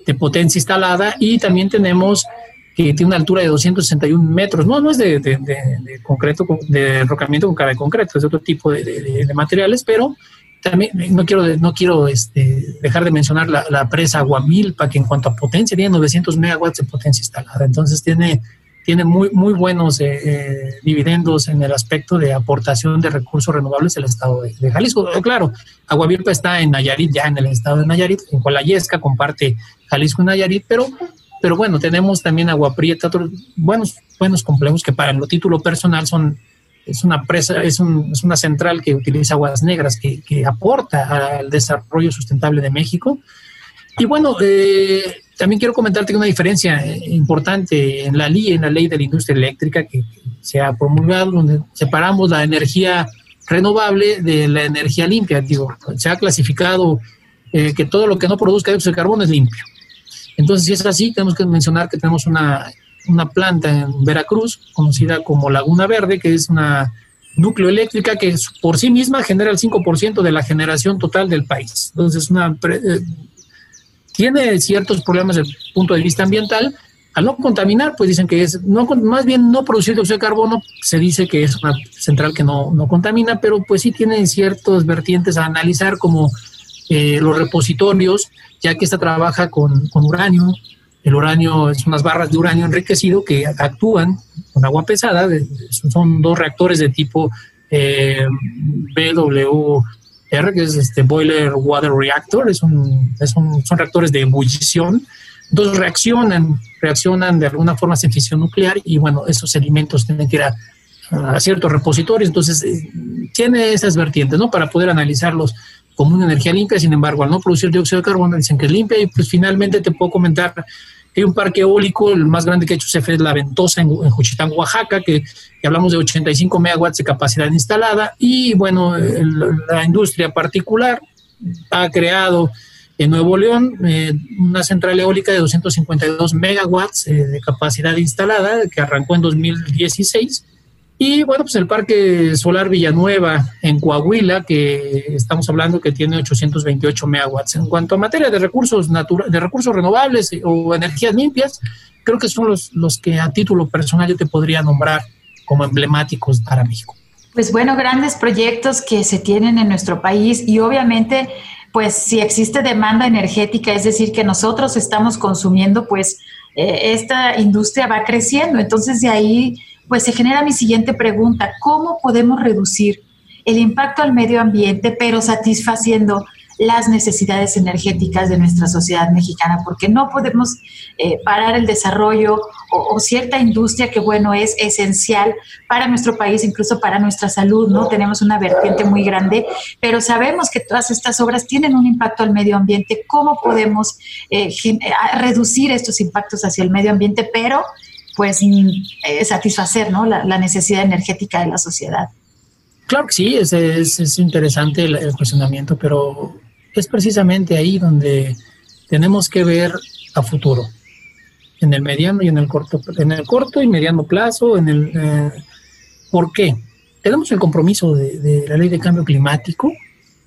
de potencia instalada y también tenemos que tiene una altura de 261 metros. No, no es de, de- de- de concreto, con- de enrocamiento con cara de concreto, es otro tipo de, materiales, pero también eh, no quiero, no quiero este, dejar de mencionar la, la presa Aguamilpa, que en cuanto a potencia tiene 900 megawatts de potencia instalada. Entonces tiene, tiene muy, muy buenos eh, eh, dividendos en el aspecto de aportación de recursos renovables del estado de, Jalisco. Eh, Claro, Aguamilpa está en Nayarit, ya en el estado de Nayarit, en Colayesca, comparte Jalisco y Nayarit, pero pero bueno, tenemos también Agua Prieta, otros buenos, buenos complejos que para lo título personal son, es una presa, es, un- es una central que utiliza aguas negras, que, que aporta al desarrollo sustentable de México. Y bueno, eh, también quiero comentarte una diferencia eh, importante en la ley, en la ley de la industria eléctrica que, se ha promulgado, donde separamos la energía renovable de la energía limpia. Digo, se ha clasificado eh, que todo lo que no produzca dióxido de carbono es limpio. Entonces, si es así, tenemos que mencionar que tenemos una, una planta en Veracruz, conocida como Laguna Verde, que es una núcleo eléctrica que es- por sí misma genera el 5% de la generación total del país. Entonces, una, pre- eh, tiene ciertos problemas desde el punto de vista ambiental. Al no contaminar, pues dicen que es, no, más bien no producir dióxido de carbono, se dice que es una central que no, no contamina, pero pues sí tiene ciertos vertientes a analizar como eh, los repositorios, ya que esta trabaja con, con uranio. El uranio es unas barras de uranio enriquecido que actúan con agua pesada. Son dos reactores de tipo eh, BWR, que es este Boiler Water Reactor. Es un, es un- son reactores de ebullición. Entonces reaccionan, reaccionan de alguna forma en fisión nuclear y bueno, esos elementos tienen que ir a, ciertos repositorios. Entonces eh, tiene esas vertientes, ¿no? Para poder analizarlos como una energía limpia, sin embargo, al no producir dióxido de carbono, dicen que es limpia y pues finalmente te puedo comentar hay un parque eólico, el más grande que ha hecho CFE es La Ventosa en, en Juchitán, Oaxaca, que, hablamos de 85 megawatts de capacidad instalada. Y bueno, la industria particular ha creado en Nuevo León eh, una central eólica de 252 megawatts eh, de capacidad instalada que arrancó en 2016 y bueno, pues el Parque Solar Villanueva en Coahuila, que estamos hablando que tiene 828 megawatts. En cuanto a materia de recursos de recursos renovables o energías limpias, creo que son los, los que a título personal yo te podría nombrar como emblemáticos para México. Pues bueno, grandes proyectos que se tienen en nuestro país y obviamente, pues si existe demanda energética, es decir, que nosotros estamos consumiendo, pues eh, esta industria va creciendo. Entonces de ahí, pues se genera mi siguiente pregunta, ¿cómo podemos reducir el impacto al medio ambiente, pero satisfaciendo las necesidades energéticas de nuestra sociedad mexicana? Porque no podemos eh, parar el desarrollo o, cierta industria que, bueno, es esencial para nuestro país, incluso para nuestra salud, ¿no? Tenemos una vertiente muy grande, pero sabemos que todas estas obras tienen un impacto al medio ambiente. ¿Cómo podemos eh, a- reducir estos impactos hacia el medio ambiente, pero pues mm, eh, satisfacer ¿no? la, la necesidad energética de la sociedad? Claro que sí, es, es, es interesante el, el cuestionamiento, pero es precisamente ahí donde tenemos que ver a futuro, en el mediano y en el corto, en el corto y mediano plazo, en el eh, ¿por qué? Tenemos el compromiso de, de la ley de cambio climático,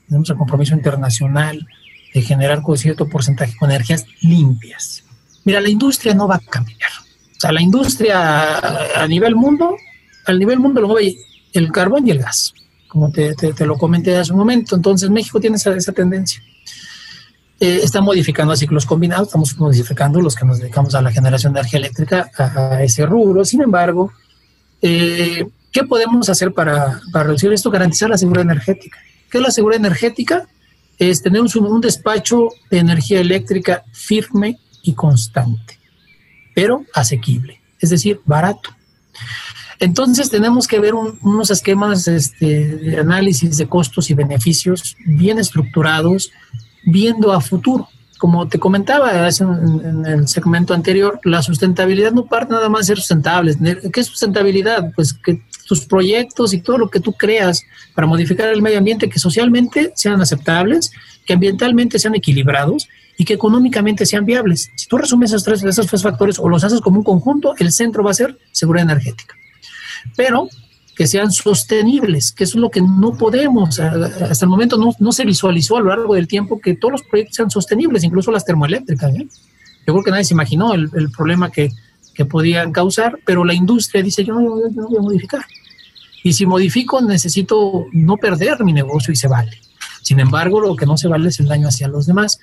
tenemos el compromiso internacional de generar con cierto porcentaje con energías limpias. Mira, la industria no va a cambiar. O sea, la industria a, nivel mundo, al nivel mundo lo mueve el carbón y el gas, como te, te, lo comenté hace un momento. Entonces México tiene esa, esa tendencia. Eh, está modificando a ciclos combinados, estamos modificando los que nos dedicamos a la generación de energía eléctrica a, a ese rubro. Sin embargo, eh, ¿qué podemos hacer para, para reducir esto? Garantizar la seguridad energética. ¿Qué es la seguridad energética? es tener un, un despacho de energía eléctrica firme y constante, pero asequible, es decir, barato. Entonces tenemos que ver un- unos esquemas este, de análisis de costos y beneficios bien estructurados, viendo a futuro. Como te comentaba en el segmento anterior, la sustentabilidad no parte nada más de ser sustentables. ¿Qué es sustentabilidad? Pues que tus proyectos y todo lo que tú creas para modificar el medio ambiente que socialmente sean aceptables, que ambientalmente sean equilibrados y que económicamente sean viables. Si tú resumes esos tres, esos tres factores o los haces como un conjunto, el centro va a ser seguridad energética pero que sean sostenibles, que eso es lo que no podemos. A- Hasta el momento no, no se visualizó a lo largo del tiempo que todos los proyectos sean sostenibles, incluso las termoeléctricas. ¿eh? Yo creo que nadie se imaginó el, el problema que, que podían causar, pero la industria dice, yo no, yo no voy a modificar. Y si modifico, necesito no perder mi negocio y se vale. Sin embargo, lo que no se vale es el daño hacia los demás.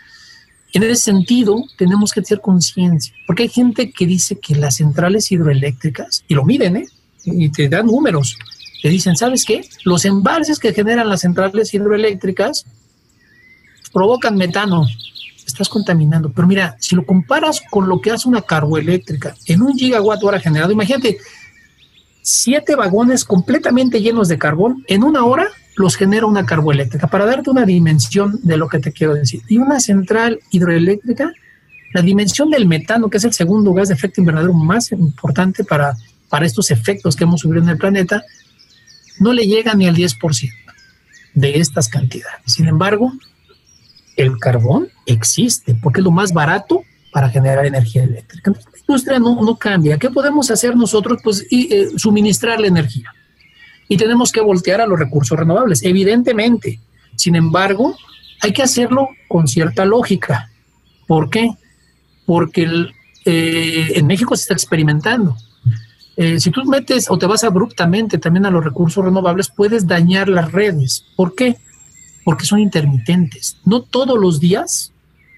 En ese sentido, tenemos que tener conciencia, porque hay gente que dice que las centrales hidroeléctricas, y lo miden, ¿eh? y te dan números. Te dicen, ¿sabes qué? Los embalses que generan las centrales hidroeléctricas provocan metano. Estás contaminando. Pero mira, si lo comparas con lo que hace una carboeléctrica en un gigawatt hora generado, imagínate, siete vagones completamente llenos de carbón, en una hora los genera una carboeléctrica, para darte una dimensión de lo que te quiero decir. Y una central hidroeléctrica, la dimensión del metano, que es el segundo gas de efecto invernadero más importante para para estos efectos que hemos sufrido en el planeta, no le llega ni al 10% de estas cantidades. Sin embargo, el carbón existe porque es lo más barato para generar energía eléctrica. La industria no, no cambia. ¿Qué podemos hacer nosotros? Pues y, eh, suministrar la energía. Y tenemos que voltear a los recursos renovables, evidentemente. Sin embargo, hay que hacerlo con cierta lógica. ¿Por qué? Porque eh, en México se está experimentando. Eh, si tú metes o te vas abruptamente también a los recursos renovables, puedes dañar las redes. ¿Por qué? Porque son intermitentes. No todos los días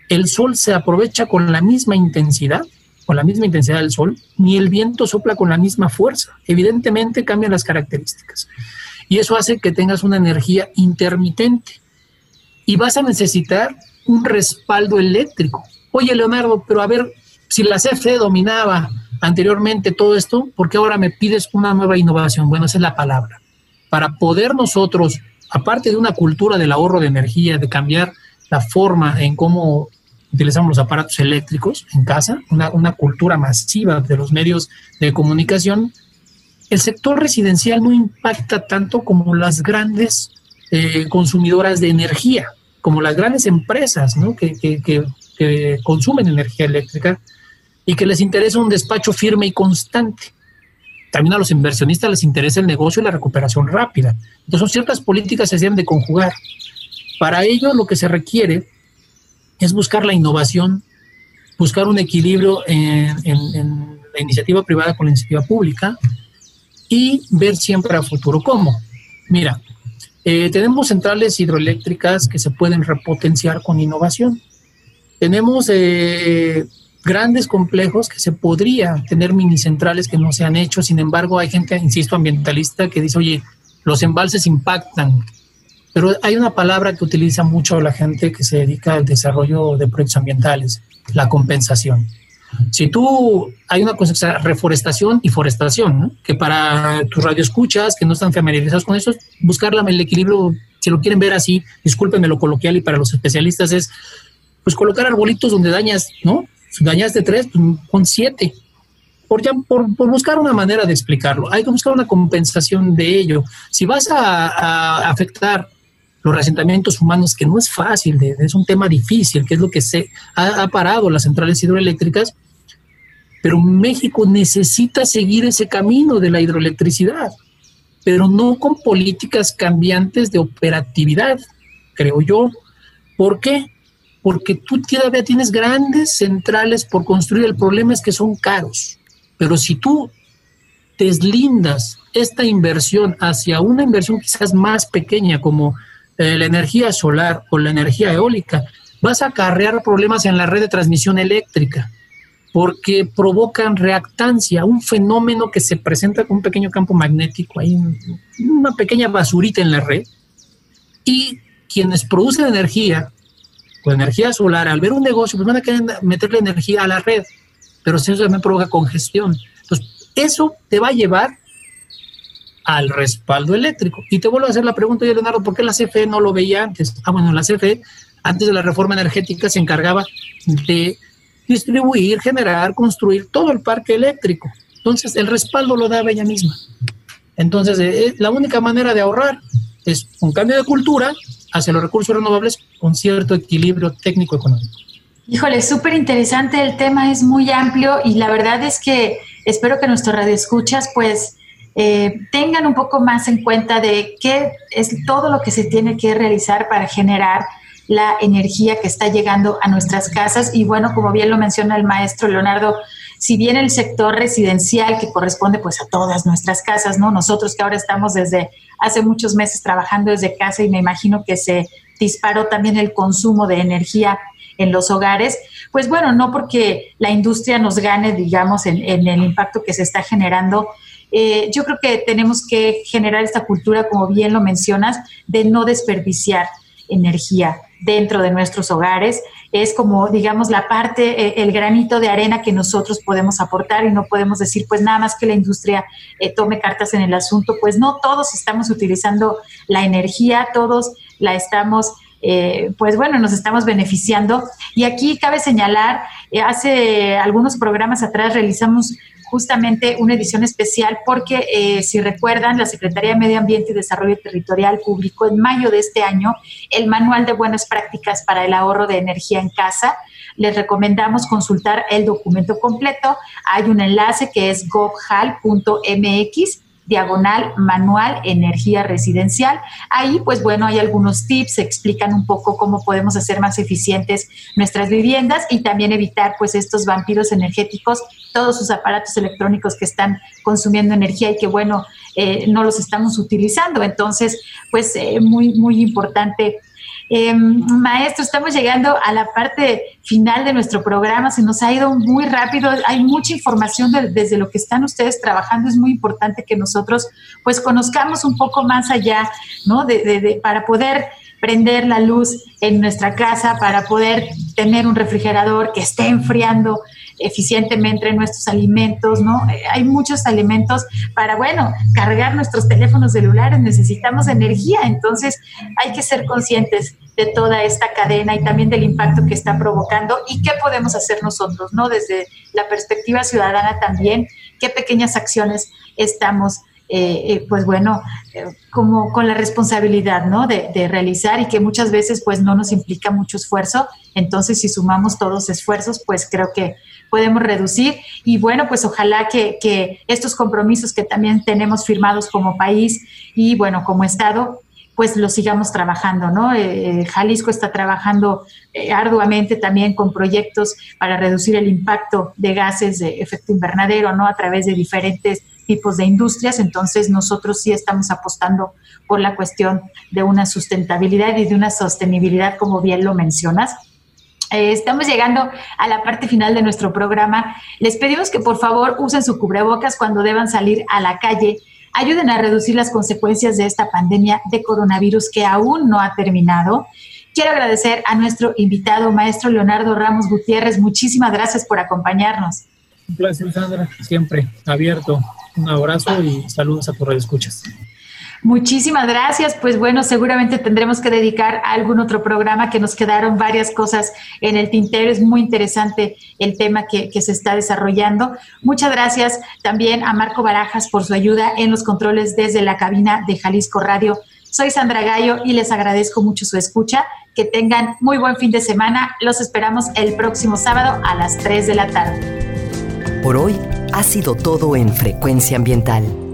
el sol se aprovecha con la misma intensidad, con la misma intensidad del sol, ni el viento sopla con la misma fuerza. Evidentemente cambian las características. Y eso hace que tengas una energía intermitente. Y vas a necesitar un respaldo eléctrico. Oye, Leonardo, pero a ver, si la CFE dominaba anteriormente todo esto, ¿por qué ahora me pides una nueva innovación? Bueno, esa es la palabra. Para poder nosotros, aparte de una cultura del ahorro de energía, de cambiar la forma en cómo utilizamos los aparatos eléctricos en casa, una, una cultura masiva de los medios de comunicación, el sector residencial no impacta tanto como las grandes eh, consumidoras de energía, como las grandes empresas ¿no? que, que, que, que consumen energía eléctrica y que les interesa un despacho firme y constante. También a los inversionistas les interesa el negocio y la recuperación rápida. Entonces, ciertas políticas se deben de conjugar. Para ello, lo que se requiere es buscar la innovación, buscar un equilibrio en, la iniciativa privada con la iniciativa pública y ver siempre a futuro. ¿Cómo? Mira, eh, tenemos centrales hidroeléctricas que se pueden repotenciar con innovación. Tenemos eh, grandes complejos que se podría tener mini centrales que no se han hecho. Sin embargo, hay gente, insisto, ambientalista que dice, oye, los embalses impactan. Pero hay una palabra que utiliza mucho la gente que se dedica al desarrollo de proyectos ambientales, la compensación. Si tú, hay una cosa reforestación y forestación, ¿no? que para tus radioescuchas que no están familiarizados con eso, buscar el equilibrio, si lo quieren ver así, discúlpenme lo coloquial y para los especialistas es, pues colocar arbolitos donde dañas, ¿no? Si dañaste tres, pues pon siete. Por, ya, por, por, buscar una manera de explicarlo. Hay que buscar una compensación de ello. Si vas a, a afectar los asentamientos humanos, que no es fácil, es un tema difícil, que es lo que se ha, ha parado las centrales hidroeléctricas, pero México necesita seguir ese camino de la hidroelectricidad, pero no con políticas cambiantes de operatividad, creo yo. ¿Por qué? Porque tú todavía tienes grandes centrales por construir. El problema es que son caros. Pero si tú deslindas esta inversión hacia una inversión quizás más pequeña como eh, la energía solar o la energía eólica, vas a acarrear problemas en la red de transmisión eléctrica porque provocan reactancia, un fenómeno que se presenta con un pequeño campo magnético, hay una pequeña basurita en la red y quienes producen energía, con energía solar, al ver un negocio, pues van a querer meterle energía a la red, pero eso también provoca congestión. Entonces, eso te va a llevar al respaldo eléctrico. Y te vuelvo a hacer la pregunta, Leonardo, ¿por qué la CFE no lo veía antes? Ah, bueno, la CFE, antes de la reforma energética, se encargaba de distribuir, generar, construir todo el parque eléctrico. Entonces, el respaldo lo daba ella misma. Entonces, eh, eh, la única manera de ahorrar es un cambio de cultura hacia los recursos renovables con cierto equilibrio técnico-económico. Híjole, súper interesante, el tema es muy amplio y la verdad es que espero que nuestros radioescuchas pues eh, tengan un poco más en cuenta de qué es todo lo que se tiene que realizar para generar la energía que está llegando a nuestras casas. Y bueno, como bien lo menciona el maestro Leonardo, si bien el sector residencial que corresponde pues a todas nuestras casas, ¿no? Nosotros que ahora estamos desde hace muchos meses trabajando desde casa y me imagino que se disparó también el consumo de energía en los hogares, pues bueno, no porque la industria nos gane, digamos, en, el impacto que se está generando. Eh, yo creo que tenemos que generar esta cultura, como bien lo mencionas, de no desperdiciar energía dentro de nuestros hogares. Es como, digamos, la parte, eh, el granito de arena que nosotros podemos aportar y no podemos decir, pues nada más que la industria eh, tome cartas en el asunto. Pues no, todos estamos utilizando la energía, todos la estamos pues bueno, nos estamos beneficiando. Y aquí cabe señalar, hace algunos programas atrás realizamos justamente una edición especial porque, eh, si recuerdan, la Secretaría de Medio Ambiente y Desarrollo Territorial publicó en mayo de este año el Manual de Buenas Prácticas para el Ahorro de Energía en Casa. Les recomendamos consultar el documento completo. Hay un enlace que es govhal.mx diagonal manual energía residencial. Ahí, pues bueno, hay algunos tips, explican un poco cómo podemos hacer más eficientes nuestras viviendas y también evitar pues estos vampiros energéticos, todos sus aparatos electrónicos que están consumiendo energía y que bueno, eh, no los estamos utilizando. Entonces, pues eh, muy, muy importante eh, maestro, estamos llegando a la parte final de nuestro programa, se nos ha ido muy rápido, hay mucha información desde lo que están ustedes trabajando, es muy importante que nosotros pues conozcamos un poco más allá, ¿no? De, para poder prender la luz en nuestra casa, para poder tener un refrigerador que esté enfriando eficientemente nuestros alimentos, ¿no? Eh, hay muchos alimentos para, bueno, cargar nuestros teléfonos celulares, necesitamos energía, entonces hay que ser conscientes de toda esta cadena y también del impacto que está provocando y qué podemos hacer nosotros, ¿no? Desde la perspectiva ciudadana también, qué pequeñas acciones estamos eh, eh, pues bueno, como con la responsabilidad, ¿no? De, de, realizar y que muchas veces pues no nos implica mucho esfuerzo. Entonces, si sumamos todos esfuerzos, pues creo que podemos reducir. Y bueno, pues ojalá que, estos compromisos que también tenemos firmados como país y bueno, como Estado, pues lo sigamos trabajando, ¿no? Eh, eh, Jalisco está trabajando eh, arduamente también con proyectos para reducir el impacto de gases de efecto invernadero, ¿no? A través de diferentes tipos de industrias. Entonces, nosotros sí estamos apostando por la cuestión de una sustentabilidad y de una sostenibilidad, como bien lo mencionas. Eh, estamos llegando a la parte final de nuestro programa. Les pedimos que por favor usen su cubrebocas cuando deban salir a la calle. Ayuden a reducir las consecuencias de esta pandemia de coronavirus que aún no ha terminado. Quiero agradecer a nuestro invitado, maestro Leonardo Ramos Gutiérrez. Muchísimas gracias por acompañarnos. Un placer, Sandra. Siempre abierto. Un abrazo y saludos a tus escuchas. Muchísimas gracias. Pues bueno, seguramente tendremos que dedicar a algún otro programa que nos quedaron varias cosas en el tintero. Es muy interesante el tema que, se está desarrollando. Muchas gracias también a Marco Barajas por su ayuda en los controles desde la cabina de Jalisco Radio. Soy Sandra Gallo y les agradezco mucho su escucha. Que tengan muy buen fin de semana. Los esperamos el próximo sábado a las 3 de la tarde. Por hoy ha sido todo en Frecuencia Ambiental